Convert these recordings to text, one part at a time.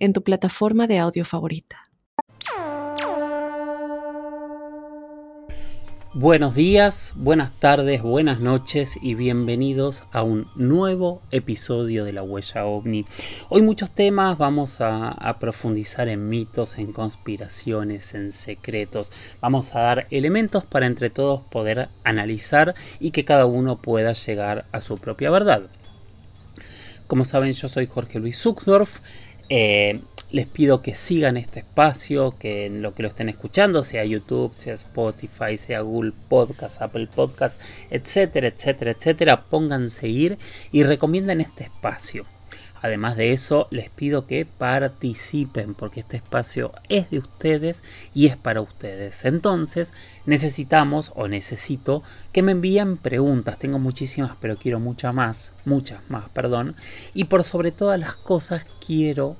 en tu plataforma de audio favorita. Buenos días, buenas tardes, buenas noches y bienvenidos a un nuevo episodio de La Huella OVNI. Hoy muchos temas, vamos a, profundizar en mitos, en conspiraciones, en secretos. Vamos a dar elementos para entre todos poder analizar y que cada uno pueda llegar a su propia verdad. Como saben, yo soy Jorge Luis Zuckdorf. Eh, les pido que sigan este espacio, que en lo que lo estén escuchando, sea YouTube, sea Spotify, sea Google Podcast, Apple Podcast, etcétera, etcétera, etcétera, pongan seguir y recomienden este espacio. Además de eso, les pido que participen porque este espacio es de ustedes y es para ustedes. Entonces, necesitamos o necesito que me envíen preguntas. Tengo muchísimas, pero quiero muchas más, muchas más, perdón. Y por sobre todas las cosas, quiero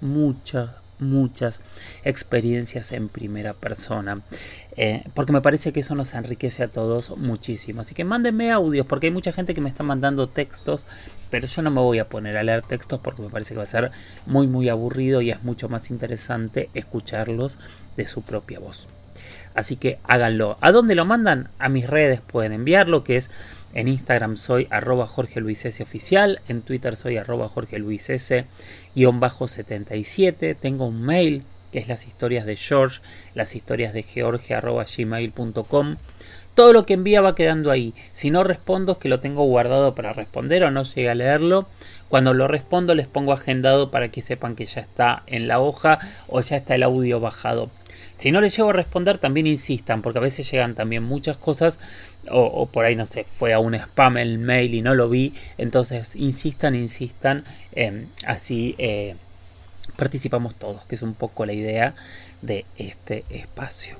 muchas, muchas experiencias en primera persona. Eh, porque me parece que eso nos enriquece a todos muchísimo. Así que mándenme audios, porque hay mucha gente que me está mandando textos, pero yo no me voy a poner a leer textos porque me parece que va a ser muy, muy aburrido y es mucho más interesante escucharlos de su propia voz. Así que háganlo. ¿A dónde lo mandan? A mis redes pueden enviarlo, que es en Instagram soy arroba Jorge Luis S oficial, en Twitter soy arroba Jorge Luis S guion bajo 77, tengo un mail que es las historias de George, las historias de George arroba gmail.com. Todo lo que envía va quedando ahí. Si no respondo es que lo tengo guardado para responder o no llegué a leerlo. Cuando lo respondo les pongo agendado para que sepan que ya está en la hoja o ya está el audio bajado. Si no les llego a responder, también insistan, porque a veces llegan también muchas cosas, o, por ahí no sé, fue a un spam el mail y no lo vi, entonces insistan, insistan, em, así eh, participamos todos, que es un poco la idea de este espacio.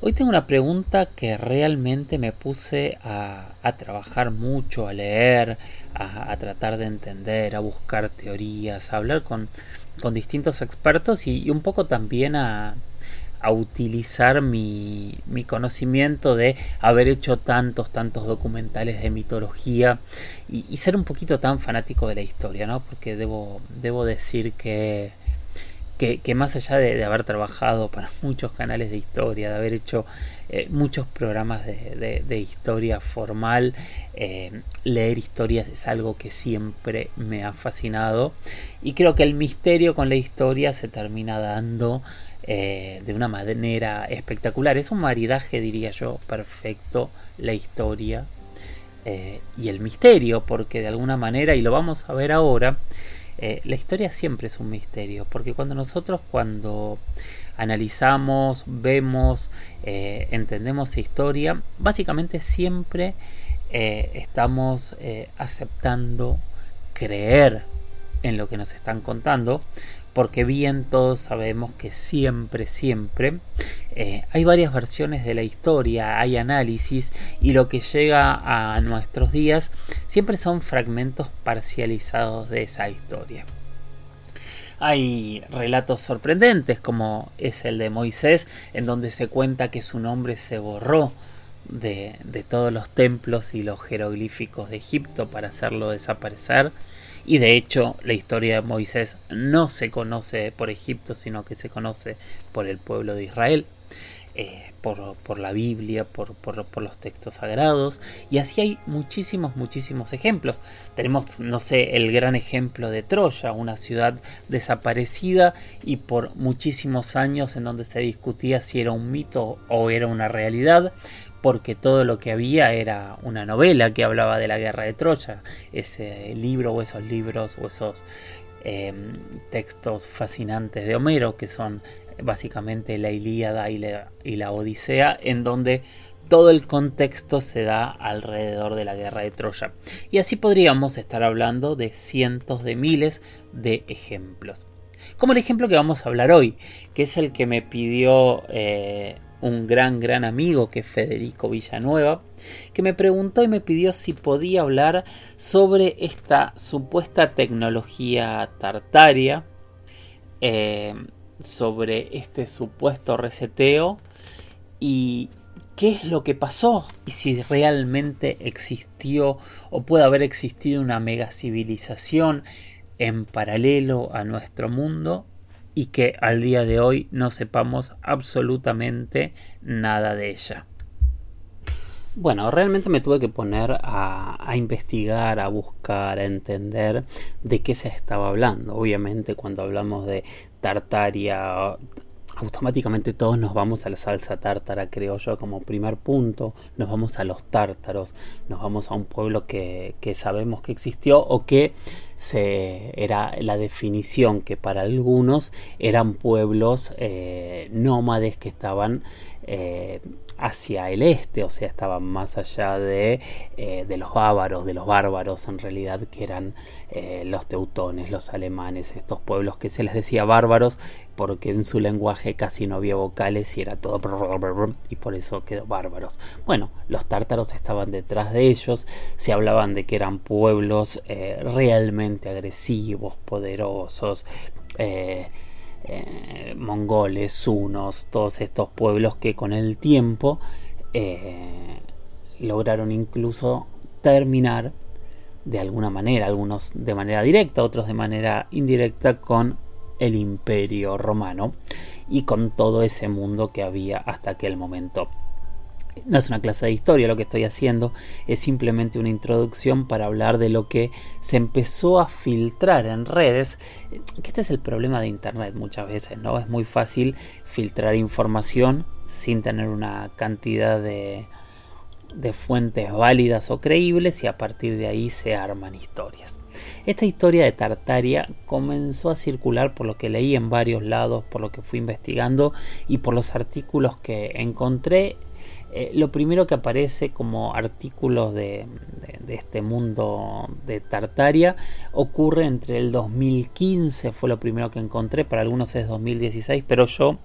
Hoy tengo una pregunta que realmente me puse a, trabajar mucho, a leer, a, tratar de entender, a buscar teorías, a hablar con, distintos expertos y un poco también a, a utilizar mi, mi, conocimiento de haber hecho tantos, tantos documentales de mitología y, ser un poquito tan fanático de la historia, ¿no? Porque debo, debo decir que, que, más allá de, haber trabajado para muchos canales de historia, de haber hecho eh, muchos programas de, de, historia formal, eh, leer historias es algo que siempre me ha fascinado y creo que el misterio con la historia se termina dando eh, de una manera espectacular. Es un maridaje, diría yo, perfecto, la historia eh, y el misterio, porque de alguna manera, y lo vamos a ver ahora, eh, la historia siempre es un misterio, porque cuando nosotros cuando analizamos, vemos, entendemos historia, básicamente siempre estamos aceptando creer en lo que nos están contando, porque bien todos sabemos que siempre, siempre eh, hay varias versiones de la historia, hay análisis y lo que llega a nuestros días siempre son fragmentos parcializados de esa historia. Hay relatos sorprendentes como es el de Moisés, en donde se cuenta que su nombre se borró de, de todos los templos y los jeroglíficos de Egipto para hacerlo desaparecer y de hecho, la historia de Moisés no se conoce por Egipto, sino que se conoce por el pueblo de Israel. Eh, por, la Biblia, por, los textos sagrados, y así hay muchísimos, muchísimos ejemplos. Tenemos, no sé, el gran ejemplo de Troya, una ciudad desaparecida y por muchísimos años en donde se discutía si era un mito o era una realidad, porque todo lo que había era una novela que hablaba de la guerra de Troya, ese libro o esos libros o esos em, textos fascinantes de Homero que son básicamente la Ilíada y la, Odisea, en donde todo el contexto se da alrededor de la guerra de Troya. Y así podríamos estar hablando de cientos de miles de ejemplos. Como el ejemplo que vamos a hablar hoy, que es el que me pidió eh, un gran, gran amigo que es Federico Villanueva, que me preguntó y me pidió si podía hablar sobre esta supuesta tecnología tartaria, eh, sobre este supuesto reseteo y qué es lo que pasó y si realmente existió o puede haber existido una mega civilización en paralelo a nuestro mundo y que al día de hoy no sepamos absolutamente nada de ella. Bueno, realmente me tuve que poner a, investigar, a buscar, a entender de qué se estaba hablando. Obviamente cuando hablamos de Tartaria, automáticamente todos nos vamos a la salsa tártara, creo yo, como primer punto, nos vamos a los tártaros, nos vamos a un pueblo que, que sabemos que existió o que se, era la definición que para algunos eran pueblos eh, nómades que estaban eh, hacia el este, o sea, estaban más allá de, eh, de los bárbaros, de los bárbaros en realidad, que eran los teutones, los alemanes, estos pueblos que se les decía bárbaros porque en su lenguaje casi no había vocales y era todo y por eso quedó bárbaros. Bueno, los tártaros estaban detrás de ellos, se hablaban de que eran pueblos realmente agresivos, poderosos, eh, eh, mongoles, hunos, todos estos pueblos que con el tiempo eh, lograron incluso terminar de alguna manera, algunos de manera directa, otros de manera indirecta con el imperio romano y con todo ese mundo que había hasta aquel momento. No es una clase de historia lo que estoy haciendo, es simplemente una introducción para hablar de lo que se empezó a filtrar en redes, este es el problema de Internet muchas veces, ¿no? Es muy fácil filtrar información sin tener una cantidad de, de fuentes válidas o creíbles y a partir de ahí se arman historias. Esta historia de Tartaria comenzó a circular por lo que leí en varios lados, por lo que fui investigando y por los artículos que encontré eh, lo primero que aparece como artículos de, este mundo de Tartaria ocurre entre el 2015, fue lo primero que encontré, para algunos es 2016, pero yo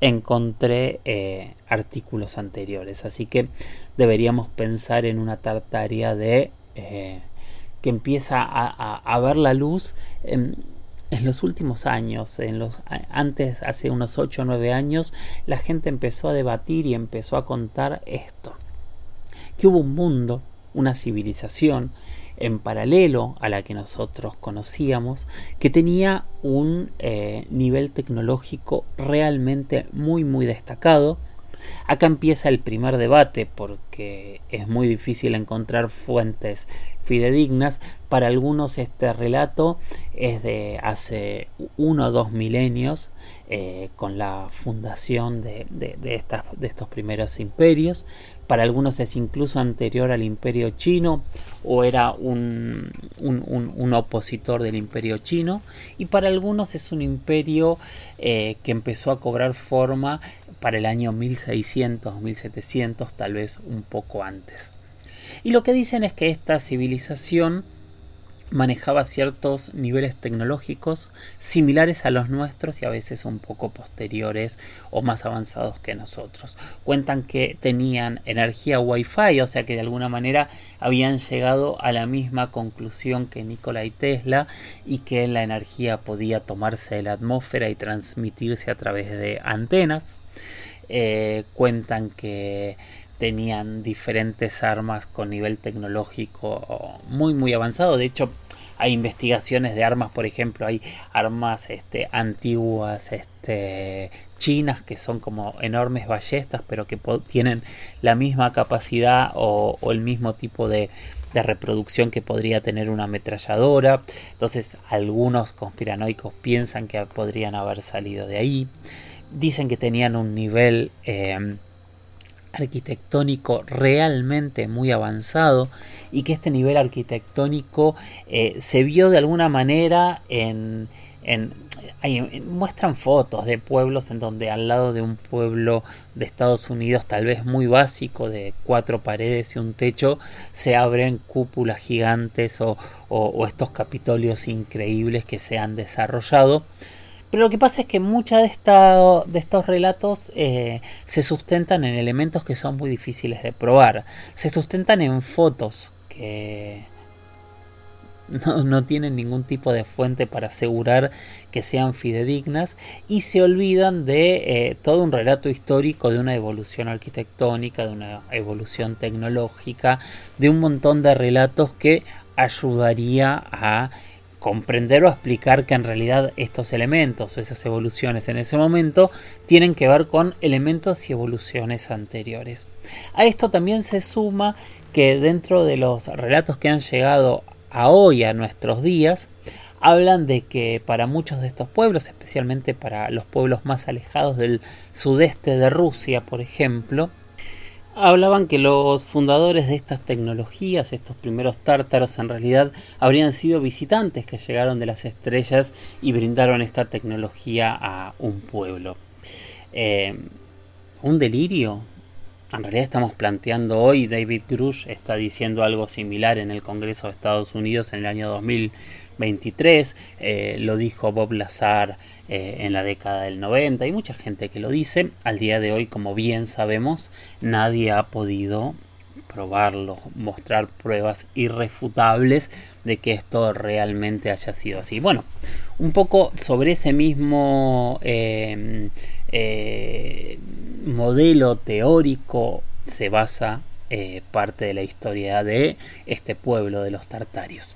encontré eh, artículos anteriores, así que deberíamos pensar en una Tartaria de... Eh, que empieza a, ver la luz en los últimos años, en los, antes, hace unos 8 o 9 años, la gente empezó a debatir y empezó a contar esto. Que hubo un mundo, una civilización, en paralelo a la que nosotros conocíamos, que tenía un eh, nivel tecnológico realmente muy muy destacado, Acá empieza el primer debate porque es muy difícil encontrar fuentes fidedignas. Para algunos este relato es de hace uno o dos milenios eh, con la fundación de, estos primeros imperios. Para algunos es incluso anterior al imperio chino o era un, opositor del imperio chino. Y para algunos es un imperio eh, que empezó a cobrar forma para el año 1600, 1700, tal vez un poco antes. Y lo que dicen es que esta civilización manejaba ciertos niveles tecnológicos similares a los nuestros y a veces un poco posteriores o más avanzados que nosotros. Cuentan que tenían energía Wi-Fi, o sea que de alguna manera habían llegado a la misma conclusión que Nikola y Tesla y que la energía podía tomarse de la atmósfera y transmitirse a través de antenas. Eh, cuentan que tenían diferentes armas con nivel tecnológico muy muy avanzado. De hecho, hay investigaciones de armas, por ejemplo, hay armas este, antiguas, este, chinas, que son como enormes ballestas, pero que tienen la misma capacidad o, el mismo tipo de, de reproducción que podría tener una ametralladora. Entonces, algunos conspiranoicos piensan que podrían haber salido de ahí. Dicen que tenían un nivel eh, arquitectónico realmente muy avanzado y que este nivel arquitectónico eh, se vio de alguna manera en, muestran fotos de pueblos en donde al lado de un pueblo de Estados Unidos tal vez muy básico de cuatro paredes y un techo se abren cúpulas gigantes o estos capitolios increíbles que se han desarrollado Pero lo que pasa es que muchos de, de estos relatos eh, se sustentan en elementos que son muy difíciles de probar. Se sustentan en fotos que no, tienen ningún tipo de fuente para asegurar que sean fidedignas y se olvidan de eh, todo un relato histórico de una evolución arquitectónica, de una evolución tecnológica, de un montón de relatos que ayudaría a comprender o explicar que en realidad estos elementos o esas evoluciones en ese momento tienen que ver con elementos y evoluciones anteriores. A esto también se suma que dentro de los relatos que han llegado a hoy, a nuestros días, hablan de que para muchos de estos pueblos, especialmente para los pueblos más alejados del sudeste de Rusia, por ejemplo, hablaban que los fundadores de estas tecnologías, estos primeros tártaros, en realidad habrían sido visitantes que llegaron de las estrellas y brindaron esta tecnología a un pueblo. Eh, un delirio. En realidad estamos planteando hoy, David Grush está diciendo algo similar en el Congreso de Estados Unidos en el año 2000 23, eh, lo dijo Bob Lazar eh, en la década del 90, hay mucha gente que lo dice, al día de hoy como bien sabemos nadie ha podido probarlo, mostrar pruebas irrefutables de que esto realmente haya sido así. Bueno, un poco sobre ese mismo em, eh, modelo teórico se basa parte de la historia de este pueblo de los tartarios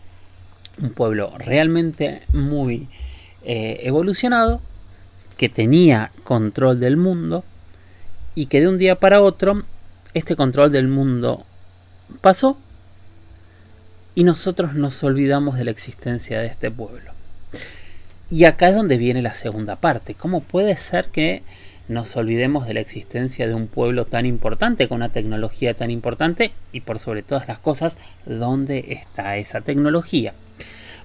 un pueblo realmente muy eh, evolucionado, que tenía control del mundo y que de un día para otro este control del mundo pasó y nosotros nos olvidamos de la existencia de este pueblo. Y acá es donde viene la segunda parte. ¿Cómo puede ser que nos olvidemos de la existencia de un pueblo tan importante, con una tecnología tan importante y por sobre todas las cosas, dónde está esa tecnología?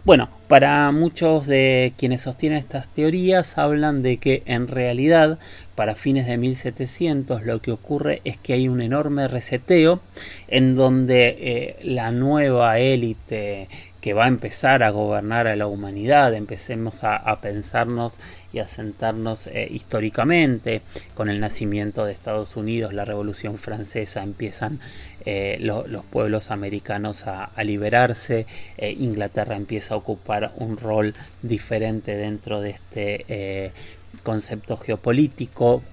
Bueno, para muchos de quienes sostienen estas teorías hablan de que en realidad para fines de 1700 lo que ocurre es que hay un enorme reseteo en donde eh, la nueva élite que va a empezar a gobernar a la humanidad, empecemos a, pensarnos y a sentarnos eh, históricamente, con el nacimiento de Estados Unidos, la Revolución Francesa, empiezan eh, los pueblos americanos a, liberarse, eh, Inglaterra empieza a ocupar un rol diferente dentro de este concepto geopolítico,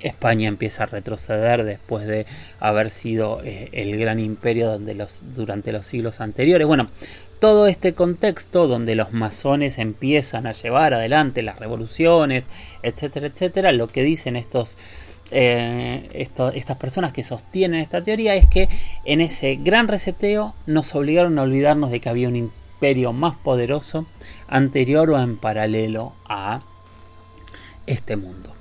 España empieza a retroceder después de haber sido el gran imperio donde los, durante los siglos anteriores. Bueno, todo este contexto donde los masones empiezan a llevar adelante las revoluciones, etcétera, etcétera, lo que dicen estos, eh, estas personas que sostienen esta teoría es que en ese gran reseteo nos obligaron a olvidarnos de que había un imperio más poderoso anterior o en paralelo a este mundo.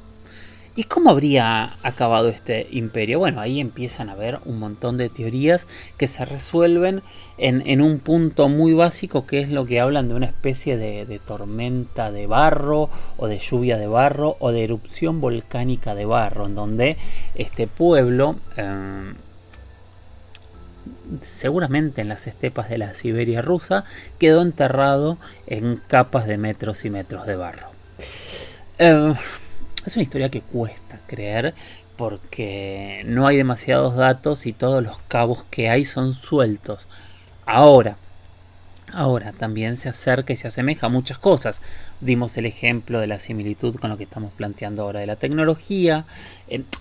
¿Y cómo habría acabado este imperio? Bueno, ahí empiezan a haber un montón de teorías que se resuelven en, un punto muy básico que es lo que hablan de una especie de, tormenta de barro o de lluvia de barro o de erupción volcánica de barro, en donde este pueblo... Em, seguramente en las estepas de la Siberia rusa, quedó enterrado en capas de metros y metros de barro. Em, es una historia que cuesta creer porque no hay demasiados datos y todos los cabos que hay son sueltos. Ahora, ahora también se acerca y se asemeja a muchas cosas. Dimos el ejemplo de la similitud con lo que estamos planteando ahora de la tecnología.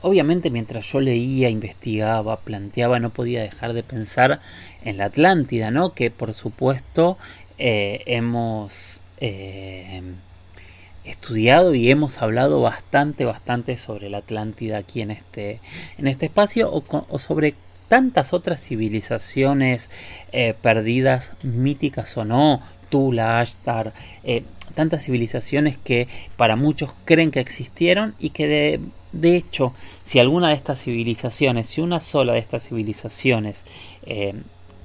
Obviamente mientras yo leía, investigaba, planteaba, no podía dejar de pensar en la Atlántida, ¿no? Que por supuesto eh, hemos... Eh, estudiado y hemos hablado bastante, bastante sobre la Atlántida aquí en este, en este espacio o, sobre tantas otras civilizaciones eh, perdidas, míticas o no, Tula, Ashtar, eh, tantas civilizaciones que para muchos creen que existieron y que de, de, hecho, si alguna de estas civilizaciones, si una sola de estas civilizaciones eh,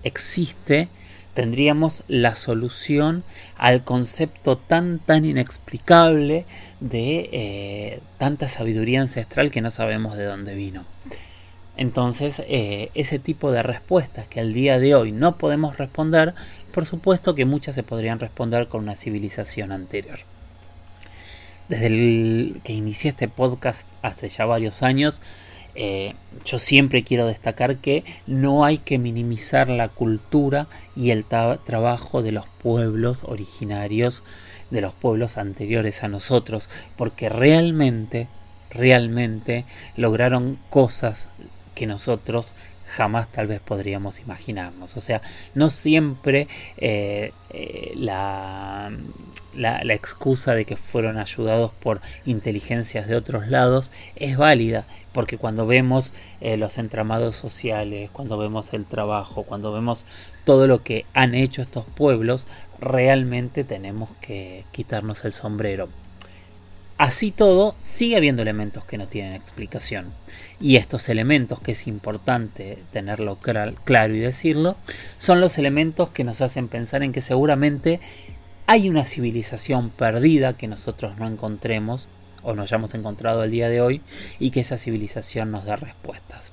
existe, tendríamos la solución al concepto tan tan inexplicable de eh, tanta sabiduría ancestral que no sabemos de dónde vino. Entonces, eh, ese tipo de respuestas que al día de hoy no podemos responder, por supuesto que muchas se podrían responder con una civilización anterior. desde el que inicié este podcast hace ya varios años, eh, yo siempre quiero destacar que no hay que minimizar la cultura y el trabajo de los pueblos originarios, de los pueblos anteriores a nosotros, porque realmente, realmente lograron cosas que nosotros jamás tal vez podríamos imaginarnos. O sea, no siempre eh, eh, la, la, excusa de que fueron ayudados por inteligencias de otros lados es válida, porque cuando vemos eh, los entramados sociales, cuando vemos el trabajo, cuando vemos todo lo que han hecho estos pueblos, realmente tenemos que quitarnos el sombrero. Así todo, sigue habiendo elementos que no tienen explicación. Y estos elementos, que es importante tenerlo claro y decirlo, son los elementos que nos hacen pensar en que seguramente hay una civilización perdida que nosotros no encontremos o no hayamos encontrado al día de hoy y que esa civilización nos da respuestas.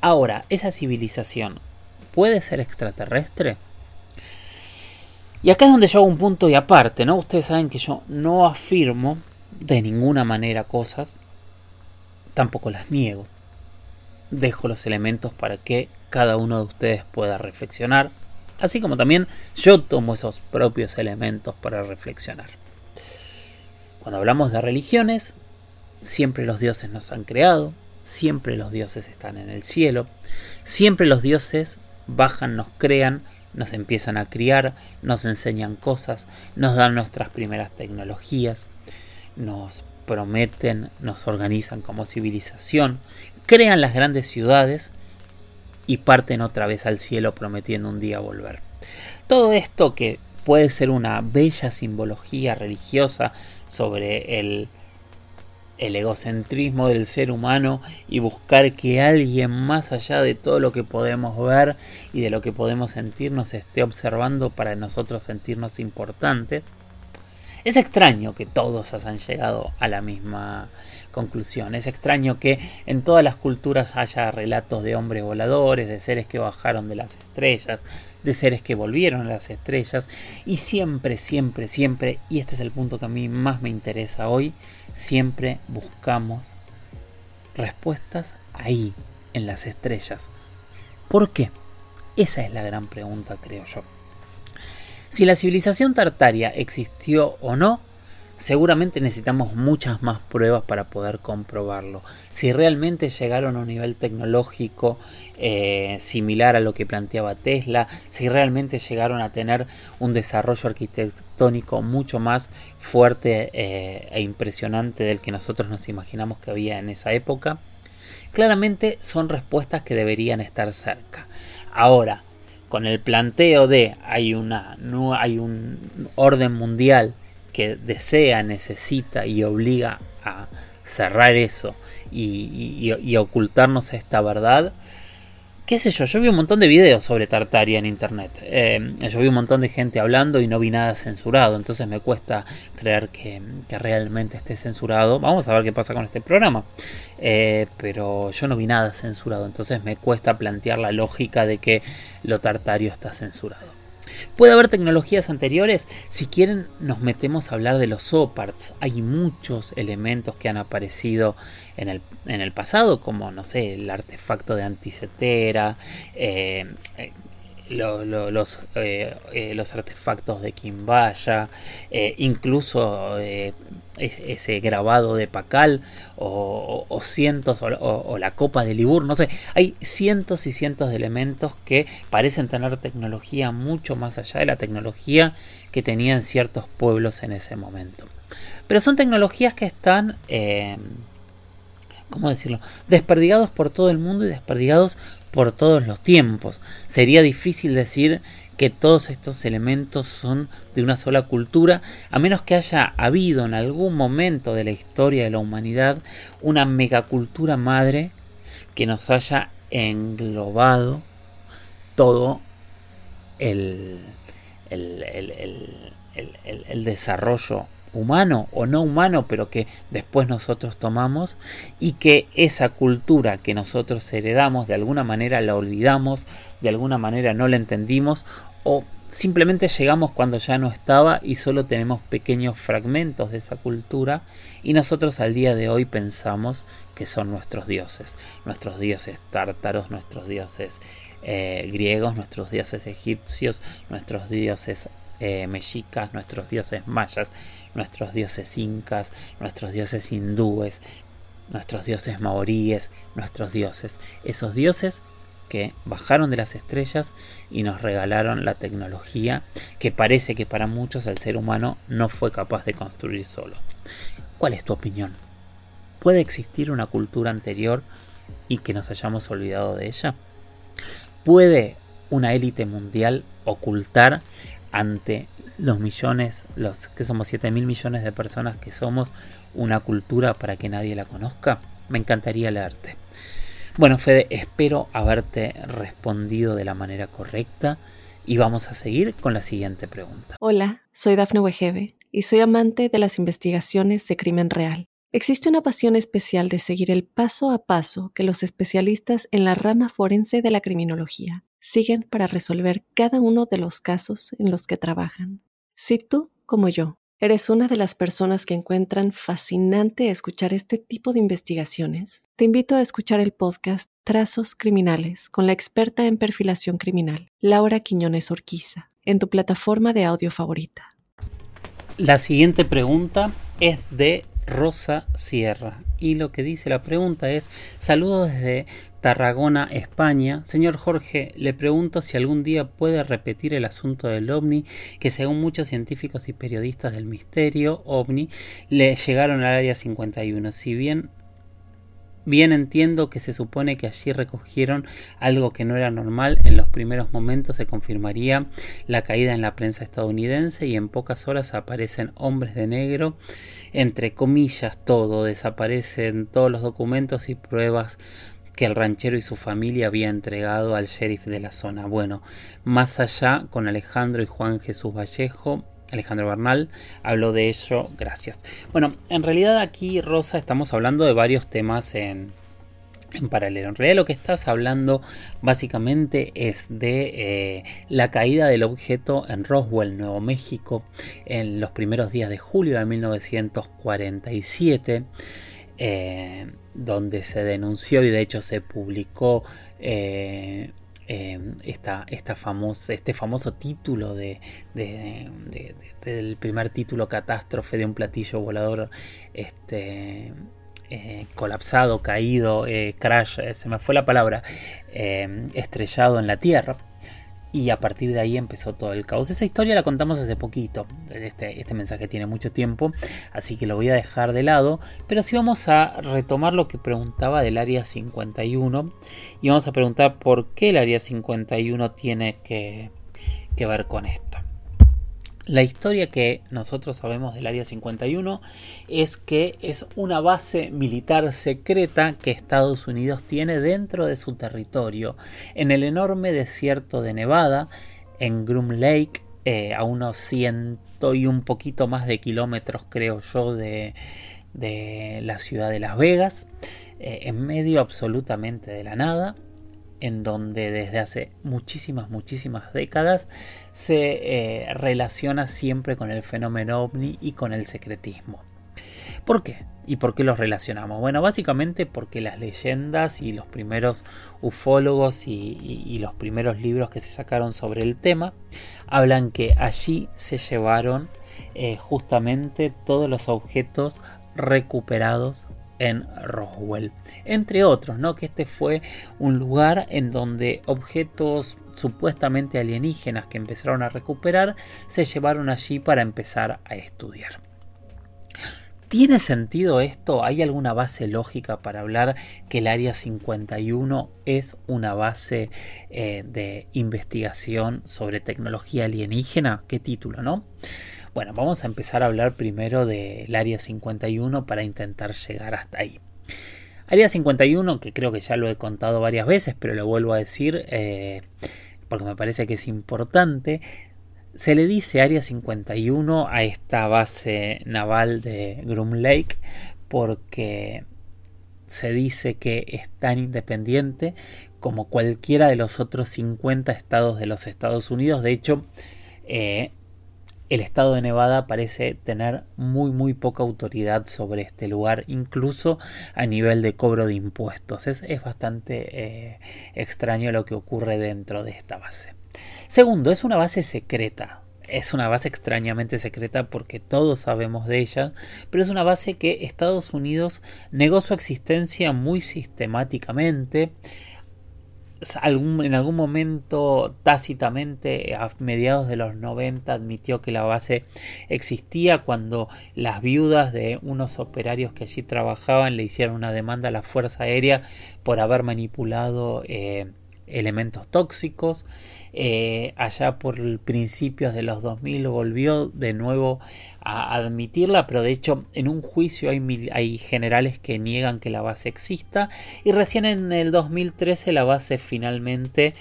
Ahora, ¿esa civilización puede ser extraterrestre? Y acá es donde yo hago un punto y aparte, ¿no? Ustedes saben que yo no afirmo de ninguna manera cosas, tampoco las niego. Dejo los elementos para que cada uno de ustedes pueda reflexionar, así como también yo tomo esos propios elementos para reflexionar. Cuando hablamos de religiones, siempre los dioses nos han creado, siempre los dioses están en el cielo, siempre los dioses bajan, nos crean, nos empiezan a criar, nos enseñan cosas, nos dan nuestras primeras tecnologías, nos prometen, nos organizan como civilización, crean las grandes ciudades y parten otra vez al cielo prometiendo un día volver. Todo esto que puede ser una bella simbología religiosa sobre el, el egocentrismo del ser humano y buscar que alguien más allá de todo lo que podemos ver y de lo que podemos sentir nos esté observando para nosotros sentirnos importantes, es extraño que todos hayan llegado a la misma conclusión. Es extraño que en todas las culturas haya relatos de hombres voladores, de seres que bajaron de las estrellas, de seres que volvieron a las estrellas. Y siempre, siempre, siempre, y este es el punto que a mí más me interesa hoy, siempre buscamos respuestas ahí, en las estrellas. ¿Por qué? Esa es la gran pregunta, creo yo. Si la civilización tartaria existió o no, seguramente necesitamos muchas más pruebas para poder comprobarlo. Si realmente llegaron a un nivel tecnológico eh, similar a lo que planteaba Tesla, si realmente llegaron a tener un desarrollo arquitectónico mucho más fuerte eh, e impresionante del que nosotros nos imaginamos que había en esa época, claramente son respuestas que deberían estar cerca. Ahora, con el planteo de hay una no hay un orden mundial que desea, necesita y obliga a cerrar eso y, y ocultarnos esta verdad, qué sé yo, yo vi un montón de videos sobre Tartaria en internet. Eh, yo vi un montón de gente hablando y no vi nada censurado. Entonces me cuesta creer que, realmente esté censurado. Vamos a ver qué pasa con este programa. Eh, pero yo no vi nada censurado. Entonces me cuesta plantear la lógica de que lo tartario está censurado. Puede haber tecnologías anteriores. Si quieren, nos metemos a hablar de los soparts. Hay muchos elementos que han aparecido en el, en el pasado, como, no sé, el artefacto de anticetera, eh, eh, los, eh, los artefactos de Kimbaya, incluso ese grabado de Pacal o, cientos o, la copa de Libur, no sé, hay cientos y cientos de elementos que parecen tener tecnología mucho más allá de la tecnología que tenían ciertos pueblos en ese momento. Pero son tecnologías que están, eh, ¿cómo decirlo?, desperdigados por todo el mundo y desperdigados por todos los tiempos. Sería difícil decir que todos estos elementos son de una sola cultura, a menos que haya habido en algún momento de la historia de la humanidad una megacultura madre que nos haya englobado todo el, el, el, el desarrollo humano o no humano, pero que después nosotros tomamos y que esa cultura que nosotros heredamos de alguna manera la olvidamos, de alguna manera no la entendimos o simplemente llegamos cuando ya no estaba y solo tenemos pequeños fragmentos de esa cultura y nosotros al día de hoy pensamos que son nuestros dioses, nuestros dioses tártaros, nuestros dioses eh, griegos, nuestros dioses egipcios, nuestros dioses eh, mexicas, nuestros dioses mayas, nuestros dioses incas, nuestros dioses hindúes, nuestros dioses maoríes, nuestros dioses, esos dioses que bajaron de las estrellas y nos regalaron la tecnología que parece que para muchos el ser humano no fue capaz de construir solo. ¿Cuál es tu opinión? ¿Puede existir una cultura anterior y que nos hayamos olvidado de ella? ¿Puede una élite mundial ocultar ante los millones, los que somos 7 mil millones de personas que somos, una cultura para que nadie la conozca? Me encantaría leerte. Bueno, Fede, espero haberte respondido de la manera correcta y vamos a seguir con la siguiente pregunta. Hola, soy Dafne Wegebe y soy amante de las investigaciones de crimen real. Existe una pasión especial de seguir el paso a paso que los especialistas en la rama forense de la criminología siguen para resolver cada uno de los casos en los que trabajan. Si tú, como yo, ¿Eres una de las personas que encuentran fascinante escuchar este tipo de investigaciones? Te invito a escuchar el podcast Trazos Criminales con la experta en perfilación criminal, Laura Quiñones Orquiza, en tu plataforma de audio favorita. La siguiente pregunta es de Rosa Sierra. Y lo que dice la pregunta es, saludos desde Tarragona, España. Señor Jorge, le pregunto si algún día puede repetir el asunto del ovni, que según muchos científicos y periodistas del misterio ovni, le llegaron al área 51. Si bien Bien entiendo que se supone que allí recogieron algo que no era normal, en los primeros momentos se confirmaría la caída en la prensa estadounidense y en pocas horas aparecen hombres de negro, entre comillas todo, desaparecen todos los documentos y pruebas que el ranchero y su familia había entregado al sheriff de la zona. Bueno, más allá, con Alejandro y Juan Jesús Vallejo, Alejandro Bernal habló de ello, gracias. Bueno, en realidad aquí, Rosa, estamos hablando de varios temas en, en paralelo. En realidad lo que estás hablando básicamente es de eh, la caída del objeto en Roswell, Nuevo México, en los primeros días de julio de 1947. Eh, donde se denunció y de hecho se publicó eh, Em, esta, famosa, este famoso título de, del primer título catástrofe de un platillo volador este, eh, colapsado, caído, eh, crash, se me fue la palabra, estrellado en la Tierra y a partir de ahí empezó todo el caos. Esa historia la contamos hace poquito, este, este mensaje tiene mucho tiempo, así que lo voy a dejar de lado, pero sí vamos a retomar lo que preguntaba del área 51 y vamos a preguntar por qué el área 51 tiene que, que ver con esto. La historia que nosotros sabemos del Área 51 es que es una base militar secreta que Estados Unidos tiene dentro de su territorio, en el enorme desierto de Nevada, en Groom Lake, eh, a unos ciento y un poquito más de kilómetros, creo yo, de, la ciudad de Las Vegas, eh, en medio absolutamente de la nada en donde desde hace muchísimas, muchísimas décadas se eh, relaciona siempre con el fenómeno ovni y con el secretismo. ¿Por qué? ¿Y por qué los relacionamos? Bueno, básicamente porque las leyendas y los primeros ufólogos y, los primeros libros que se sacaron sobre el tema hablan que allí se llevaron eh, justamente todos los objetos recuperados en Roswell. Entre otros, ¿no? Que este fue un lugar en donde objetos supuestamente alienígenas que empezaron a recuperar se llevaron allí para empezar a estudiar. ¿Tiene sentido esto? ¿Hay alguna base lógica para hablar que el Área 51 es una base eh, de investigación sobre tecnología alienígena? ¿Qué título, no? Bueno, vamos a empezar a hablar primero del área 51 para intentar llegar hasta ahí. Área 51, que creo que ya lo he contado varias veces, pero lo vuelvo a decir eh, porque me parece que es importante. Se le dice Área 51 a esta base naval de Groom Lake porque se dice que es tan independiente como cualquiera de los otros 50 estados de los Estados Unidos. De hecho, eh, el estado de Nevada parece tener muy muy poca autoridad sobre este lugar, incluso a nivel de cobro de impuestos. Es, bastante eh, extraño lo que ocurre dentro de esta base. Segundo, es una base secreta. Es una base extrañamente secreta porque todos sabemos de ella, pero es una base que Estados Unidos negó su existencia muy sistemáticamente en algún momento tácitamente a mediados de los 90 admitió que la base existía cuando las viudas de unos operarios que allí trabajaban le hicieron una demanda a la Fuerza Aérea por haber manipulado eh, elementos tóxicos. Eh, allá por principios de los 2000 volvió de nuevo a admitirla, pero de hecho en un juicio hay, hay generales que niegan que la base exista y recién en el 2013 la base finalmente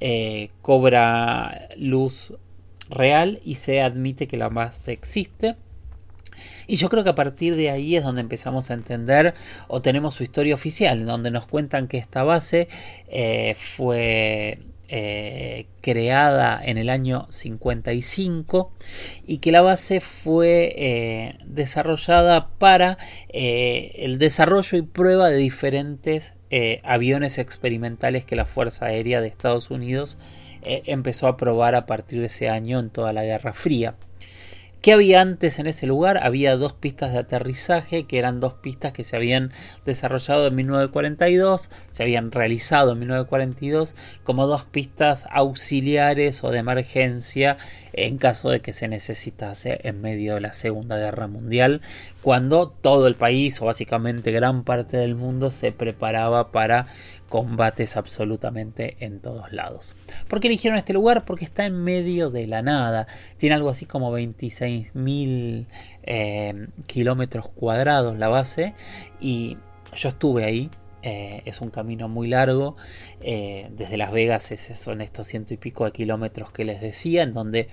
eh, cobra luz real y se admite que la base existe. Y yo creo que a partir de ahí es donde empezamos a entender o tenemos su historia oficial, donde nos cuentan que esta base eh, fue eh, creada en el año 55 y que la base fue eh, desarrollada para el desarrollo y prueba de diferentes aviones experimentales que la Fuerza Aérea de Estados Unidos empezó a probar a partir de ese año en toda la Guerra Fría. ¿Qué había antes en ese lugar? Había dos pistas de aterrizaje, que eran dos pistas que se habían desarrollado en 1942, se habían realizado en 1942 como dos pistas auxiliares o de emergencia en caso de que se necesitase en medio de la Segunda Guerra Mundial, cuando todo el país o básicamente gran parte del mundo se preparaba para combates absolutamente en todos lados. ¿Por qué eligieron este lugar? Porque está en medio de la nada. Tiene algo así como 26.000 eh, kilómetros cuadrados la base y yo estuve ahí. Eh, es un camino muy largo. Eh, desde Las Vegas son estos ciento y pico de kilómetros que les decía, en donde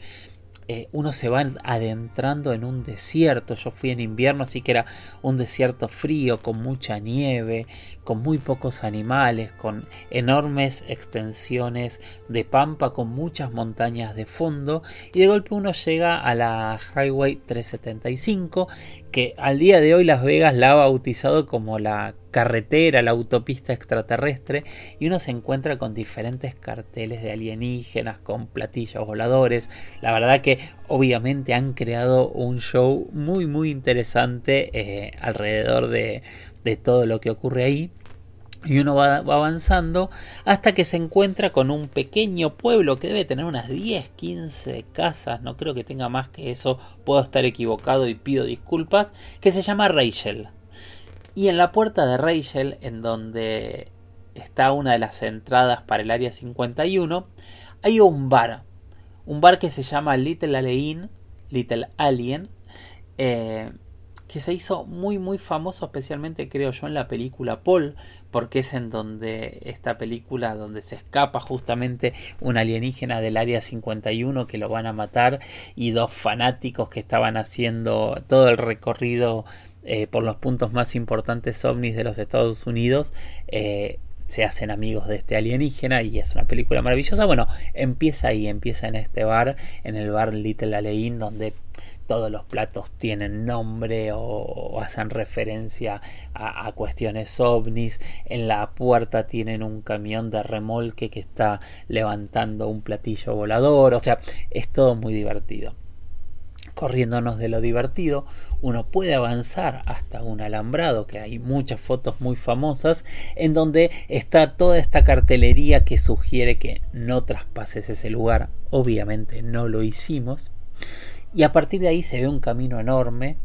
eh, uno se va adentrando en un desierto. Yo fui en invierno, así que era un desierto frío, con mucha nieve, con muy pocos animales, con enormes extensiones de pampa, con muchas montañas de fondo. Y de golpe uno llega a la Highway 375, que al día de hoy Las Vegas la ha bautizado como la carretera, la autopista extraterrestre, y uno se encuentra con diferentes carteles de alienígenas, con platillos voladores. La verdad que obviamente han creado un show muy muy interesante eh, alrededor de, todo lo que ocurre ahí. Y uno va, avanzando hasta que se encuentra con un pequeño pueblo que debe tener unas 10, 15 casas, no creo que tenga más que eso, puedo estar equivocado y pido disculpas, que se llama Rachel. Y en la puerta de Rachel, en donde está una de las entradas para el área 51, hay un bar. Un bar que se llama Little Alien, Little Alien, eh, que se hizo muy muy famoso, especialmente creo yo en la película Paul, porque es en donde esta película donde se escapa justamente un alienígena del área 51 que lo van a matar y dos fanáticos que estaban haciendo todo el recorrido eh, por los puntos más importantes ovnis de los Estados Unidos, eh, se hacen amigos de este alienígena y es una película maravillosa. Bueno, empieza ahí, empieza en este bar, en el bar Little Alein, donde todos los platos tienen nombre o, hacen referencia a, a, cuestiones ovnis. En la puerta tienen un camión de remolque que está levantando un platillo volador. O sea, es todo muy divertido corriéndonos de lo divertido, uno puede avanzar hasta un alambrado, que hay muchas fotos muy famosas, en donde está toda esta cartelería que sugiere que no traspases ese lugar. Obviamente no lo hicimos. Y a partir de ahí se ve un camino enorme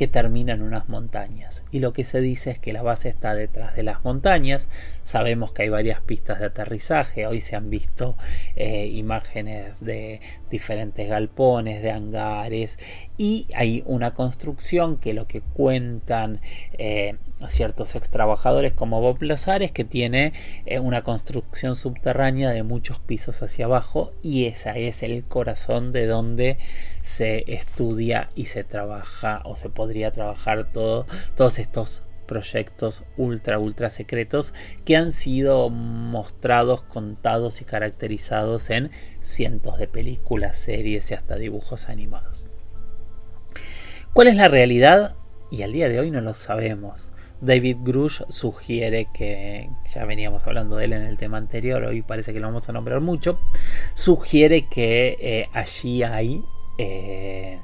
que termina en unas montañas. Y lo que se dice es que la base está detrás de las montañas. Sabemos que hay varias pistas de aterrizaje. Hoy se han visto eh, imágenes de diferentes galpones, de hangares. Y hay una construcción que lo que cuentan eh, ciertos ex trabajadores como Bob Lazares que tiene eh, una construcción subterránea de muchos pisos hacia abajo y esa es el corazón de donde se estudia y se trabaja o se podría trabajar todo, todos estos proyectos ultra, ultra secretos que han sido mostrados, contados y caracterizados en cientos de películas, series y hasta dibujos animados. ¿Cuál es la realidad? Y al día de hoy no lo sabemos. David Grush sugiere que, ya veníamos hablando de él en el tema anterior, hoy parece que lo vamos a nombrar mucho, sugiere que eh, allí hay eh,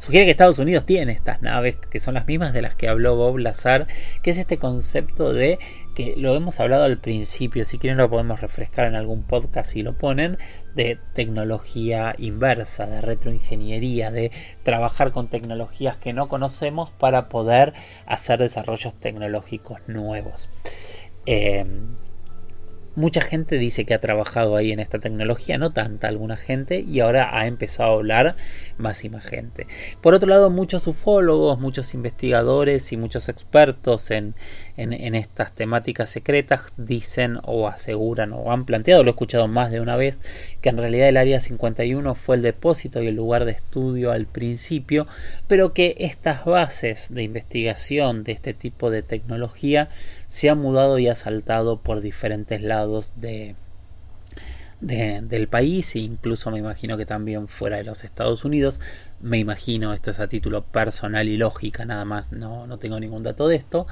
Sugiere que Estados Unidos tiene estas naves que son las mismas de las que habló Bob Lazar, que es este concepto de que lo hemos hablado al principio, si quieren lo podemos refrescar en algún podcast si lo ponen, de tecnología inversa, de retroingeniería, de trabajar con tecnologías que no conocemos para poder hacer desarrollos tecnológicos nuevos. Eh, Mucha gente dice que ha trabajado ahí en esta tecnología, no tanta alguna gente, y ahora ha empezado a hablar más y más gente. Por otro lado, muchos ufólogos, muchos investigadores y muchos expertos en, estas temáticas secretas dicen o aseguran o han planteado, lo he escuchado más de una vez, que en realidad el Área 51 fue el depósito y el lugar de estudio al principio, pero que estas bases de investigación de este tipo de tecnología se ha mudado y ha saltado por diferentes lados de, del país e incluso me imagino que también fuera de los Estados Unidos. Me imagino, esto es a título personal y lógica, nada más, no, no tengo ningún dato de esto.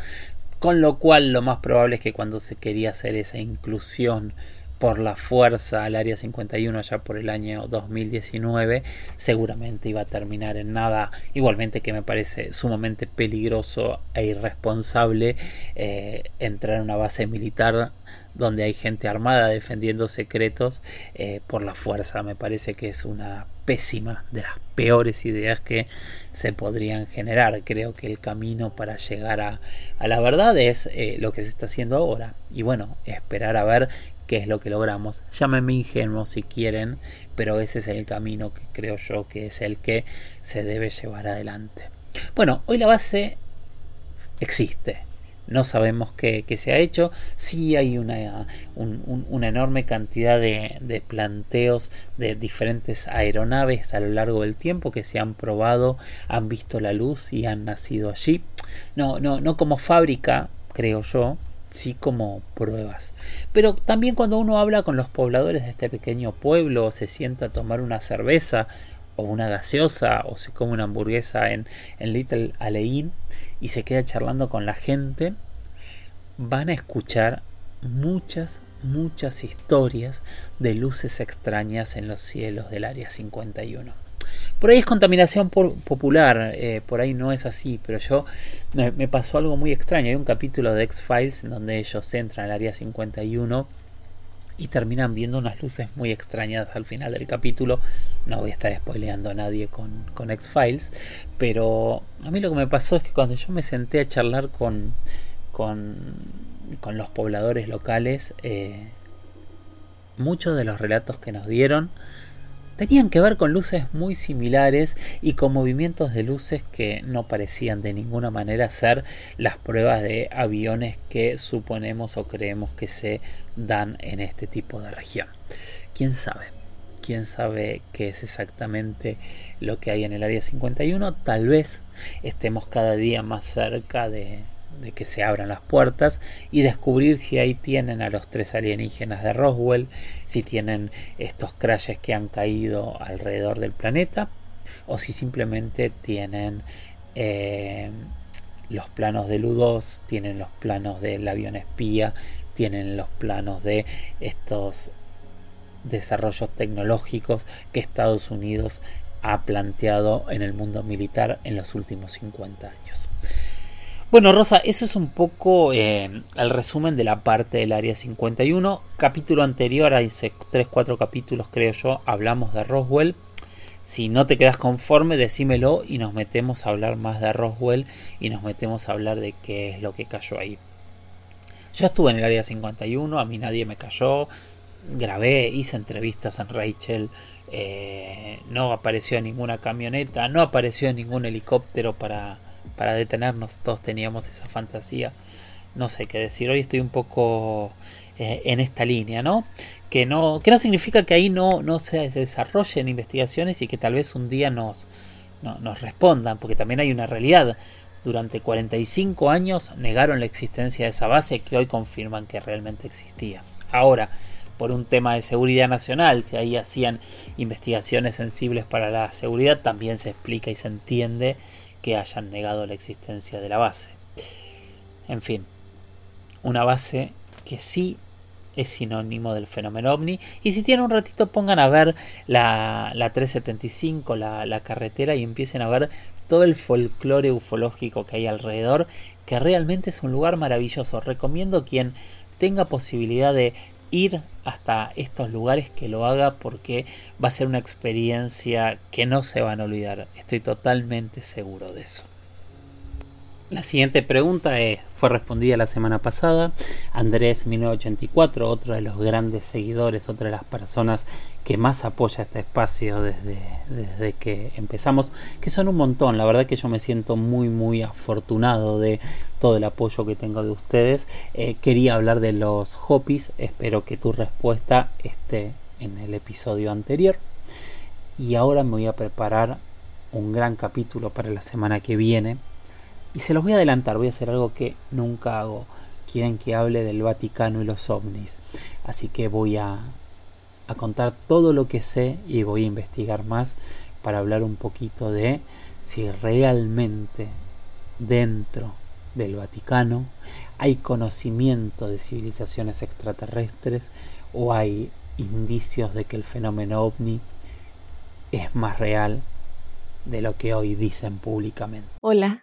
Con lo cual lo más probable es que cuando se quería hacer esa inclusión por la fuerza al área 51 ya por el año 2019 seguramente iba a terminar en nada. Igualmente que me parece sumamente peligroso e irresponsable eh, entrar en una base militar donde hay gente armada defendiendo secretos eh, por la fuerza. Me parece que es una pésima de las peores ideas que se podrían generar. Creo que el camino para llegar a, la verdad es eh, lo que se está haciendo ahora. Y bueno esperar a ver qué es lo que logramos. Llámenme ingenuo si quieren, pero ese es el camino que creo yo que es el que se debe llevar adelante. Bueno, hoy la base existe. No sabemos qué, se ha hecho. Sí hay una, una enorme cantidad de, de, planteos de diferentes aeronaves a lo largo del tiempo que se han probado, han visto la luz y han nacido allí. No, no, no como fábrica, creo yo, sí como pruebas. Pero también cuando uno habla con los pobladores de este pequeño pueblo, se sienta a tomar una cerveza o una gaseosa o se come una hamburguesa en, en Little Alein y se queda charlando con la gente, van a escuchar muchas, muchas historias de luces extrañas en los cielos del Área 51. Por ahí es contaminación popular, eh, por ahí no es así, pero yo me, pasó algo muy extraño. Hay un capítulo de X-Files en donde ellos entran al área 51 y terminan viendo unas luces muy extrañas al final del capítulo. No voy a estar spoileando a nadie con, con X-Files, pero a mí lo que me pasó es que cuando yo me senté a charlar con, con, con los pobladores locales, eh, muchos de los relatos que nos dieron tenían que ver con luces muy similares y con movimientos de luces que no parecían de ninguna manera ser las pruebas de aviones que suponemos o creemos que se dan en este tipo de región. ¿Quién sabe? ¿Quién sabe qué es exactamente lo que hay en el área 51? Tal vez estemos cada día más cerca de, de que se abran las puertas y descubrir si ahí tienen a los tres alienígenas de Roswell, si tienen estos crashes que han caído alrededor del planeta o si simplemente tienen eh, los planos de U2, tienen los planos del avión espía, tienen los planos de estos desarrollos tecnológicos que Estados Unidos ha planteado en el mundo militar en los últimos 50 años. Bueno, Rosa, eso es un poco eh, el resumen de la parte del área 51. Capítulo anterior, hay 3-4 capítulos creo yo, hablamos de Roswell. Si no te quedas conforme, decímelo y nos metemos a hablar más de Roswell y nos metemos a hablar de qué es lo que cayó ahí. Yo estuve en el área 51, a mí nadie me cayó, grabé, hice entrevistas en Rachel, eh, no apareció ninguna camioneta, no apareció ningún helicóptero para para detenernos. Todos teníamos esa fantasía. No sé qué decir. Hoy estoy un poco eh, en esta línea, ¿no? Que no, que no significa que ahí no, no se desarrollen investigaciones y que tal vez un día nos, nos respondan, porque también hay una realidad. durante 45 años negaron la existencia de esa base que hoy confirman que realmente existía. Ahora, por un tema de seguridad nacional, si ahí hacían investigaciones sensibles para la seguridad, también se explica y se entiende que hayan negado la existencia de la base. En fin, una base que sí es sinónimo del fenómeno ovni. Y si tienen un ratito, pongan a ver la, 375, la, la carretera, y empiecen a ver todo el folclore ufológico que hay alrededor, que realmente es un lugar maravilloso. Recomiendo quien tenga posibilidad de ir hasta estos lugares que lo haga porque va a ser una experiencia que no se van a olvidar. Estoy totalmente seguro de eso. La siguiente pregunta es, fue respondida la semana pasada. Andrés 1984, otro de los grandes seguidores, otra de las personas que más apoya este espacio desde, desde que empezamos, que son un montón. La verdad que yo me siento muy, muy afortunado de todo el apoyo que tengo de ustedes. Eh, quería hablar de los Hopis. Espero que tu respuesta esté en el episodio anterior. Y ahora me voy a preparar un gran capítulo para la semana que viene y se los voy a adelantar, voy a hacer algo que nunca hago. Quieren que hable del Vaticano y los ovnis. Así que voy a, a contar todo lo que sé y voy a investigar más para hablar un poquito de si realmente dentro del Vaticano hay conocimiento de civilizaciones extraterrestres o hay indicios de que el fenómeno ovni es más real de lo que hoy dicen públicamente. Hola,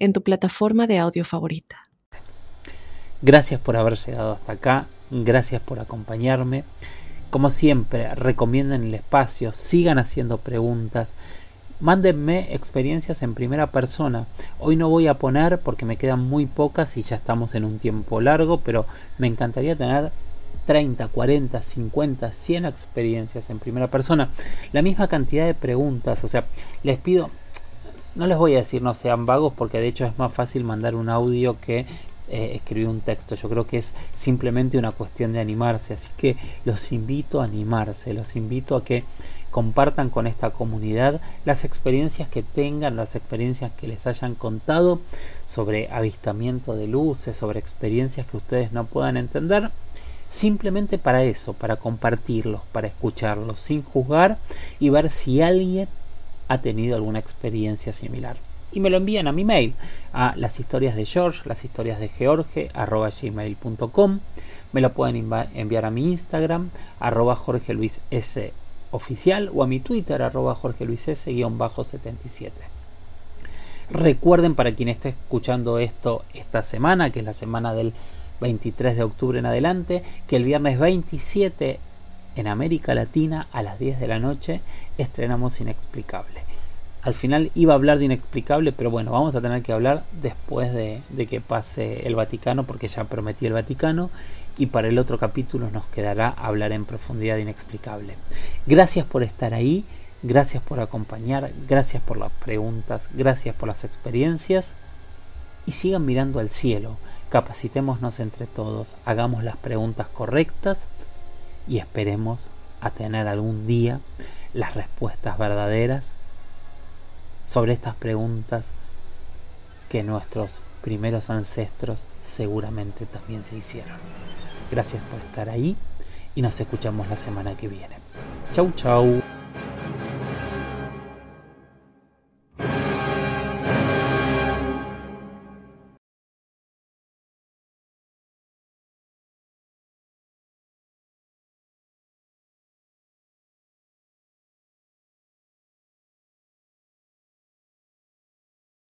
en tu plataforma de audio favorita. Gracias por haber llegado hasta acá, gracias por acompañarme. Como siempre, recomienden el espacio, sigan haciendo preguntas, Mándenme experiencias en primera persona. Hoy no voy a poner porque me quedan muy pocas y ya estamos en un tiempo largo, pero me encantaría tener 30, 40, 50, 100 experiencias en primera persona. La misma cantidad de preguntas. O sea, les pido, no les voy a decir no sean vagos porque de hecho es más fácil mandar un audio que eh, escribir un texto. Yo creo que es simplemente una cuestión de animarse. Así que los invito a animarse, los invito a que compartan con esta comunidad las experiencias que tengan, las experiencias que les hayan contado sobre avistamiento de luces, sobre experiencias que ustedes no puedan entender. Simplemente para eso, para compartirlos, para escucharlos sin juzgar y ver si alguien ha tenido alguna experiencia similar y me lo envían a mi mail, a las historias de George, las historias de George, arroba gmail.com. Me lo pueden enviar a mi Instagram, arroba Jorge Luis S oficial, o a mi Twitter, arroba Jorge Luis S 77. Recuerden para quien esté escuchando esto esta semana, que es la semana del 23 de octubre en adelante, que el viernes 27 en América Latina a las 10 de la noche estrenamos Inexplicable al final iba a hablar de inexplicable, pero bueno, vamos a tener que hablar después de, que pase el Vaticano, porque ya prometí el Vaticano, y para el otro capítulo nos quedará hablar en profundidad de inexplicable. Gracias por estar ahí, gracias por acompañar, gracias por las preguntas, gracias por las experiencias, y sigan mirando al cielo, capacitémonos entre todos, hagamos las preguntas correctas y esperemos a tener algún día las respuestas verdaderas sobre estas preguntas que nuestros primeros ancestros seguramente también se hicieron. Gracias por estar ahí y nos escuchamos la semana que viene. Chau chau.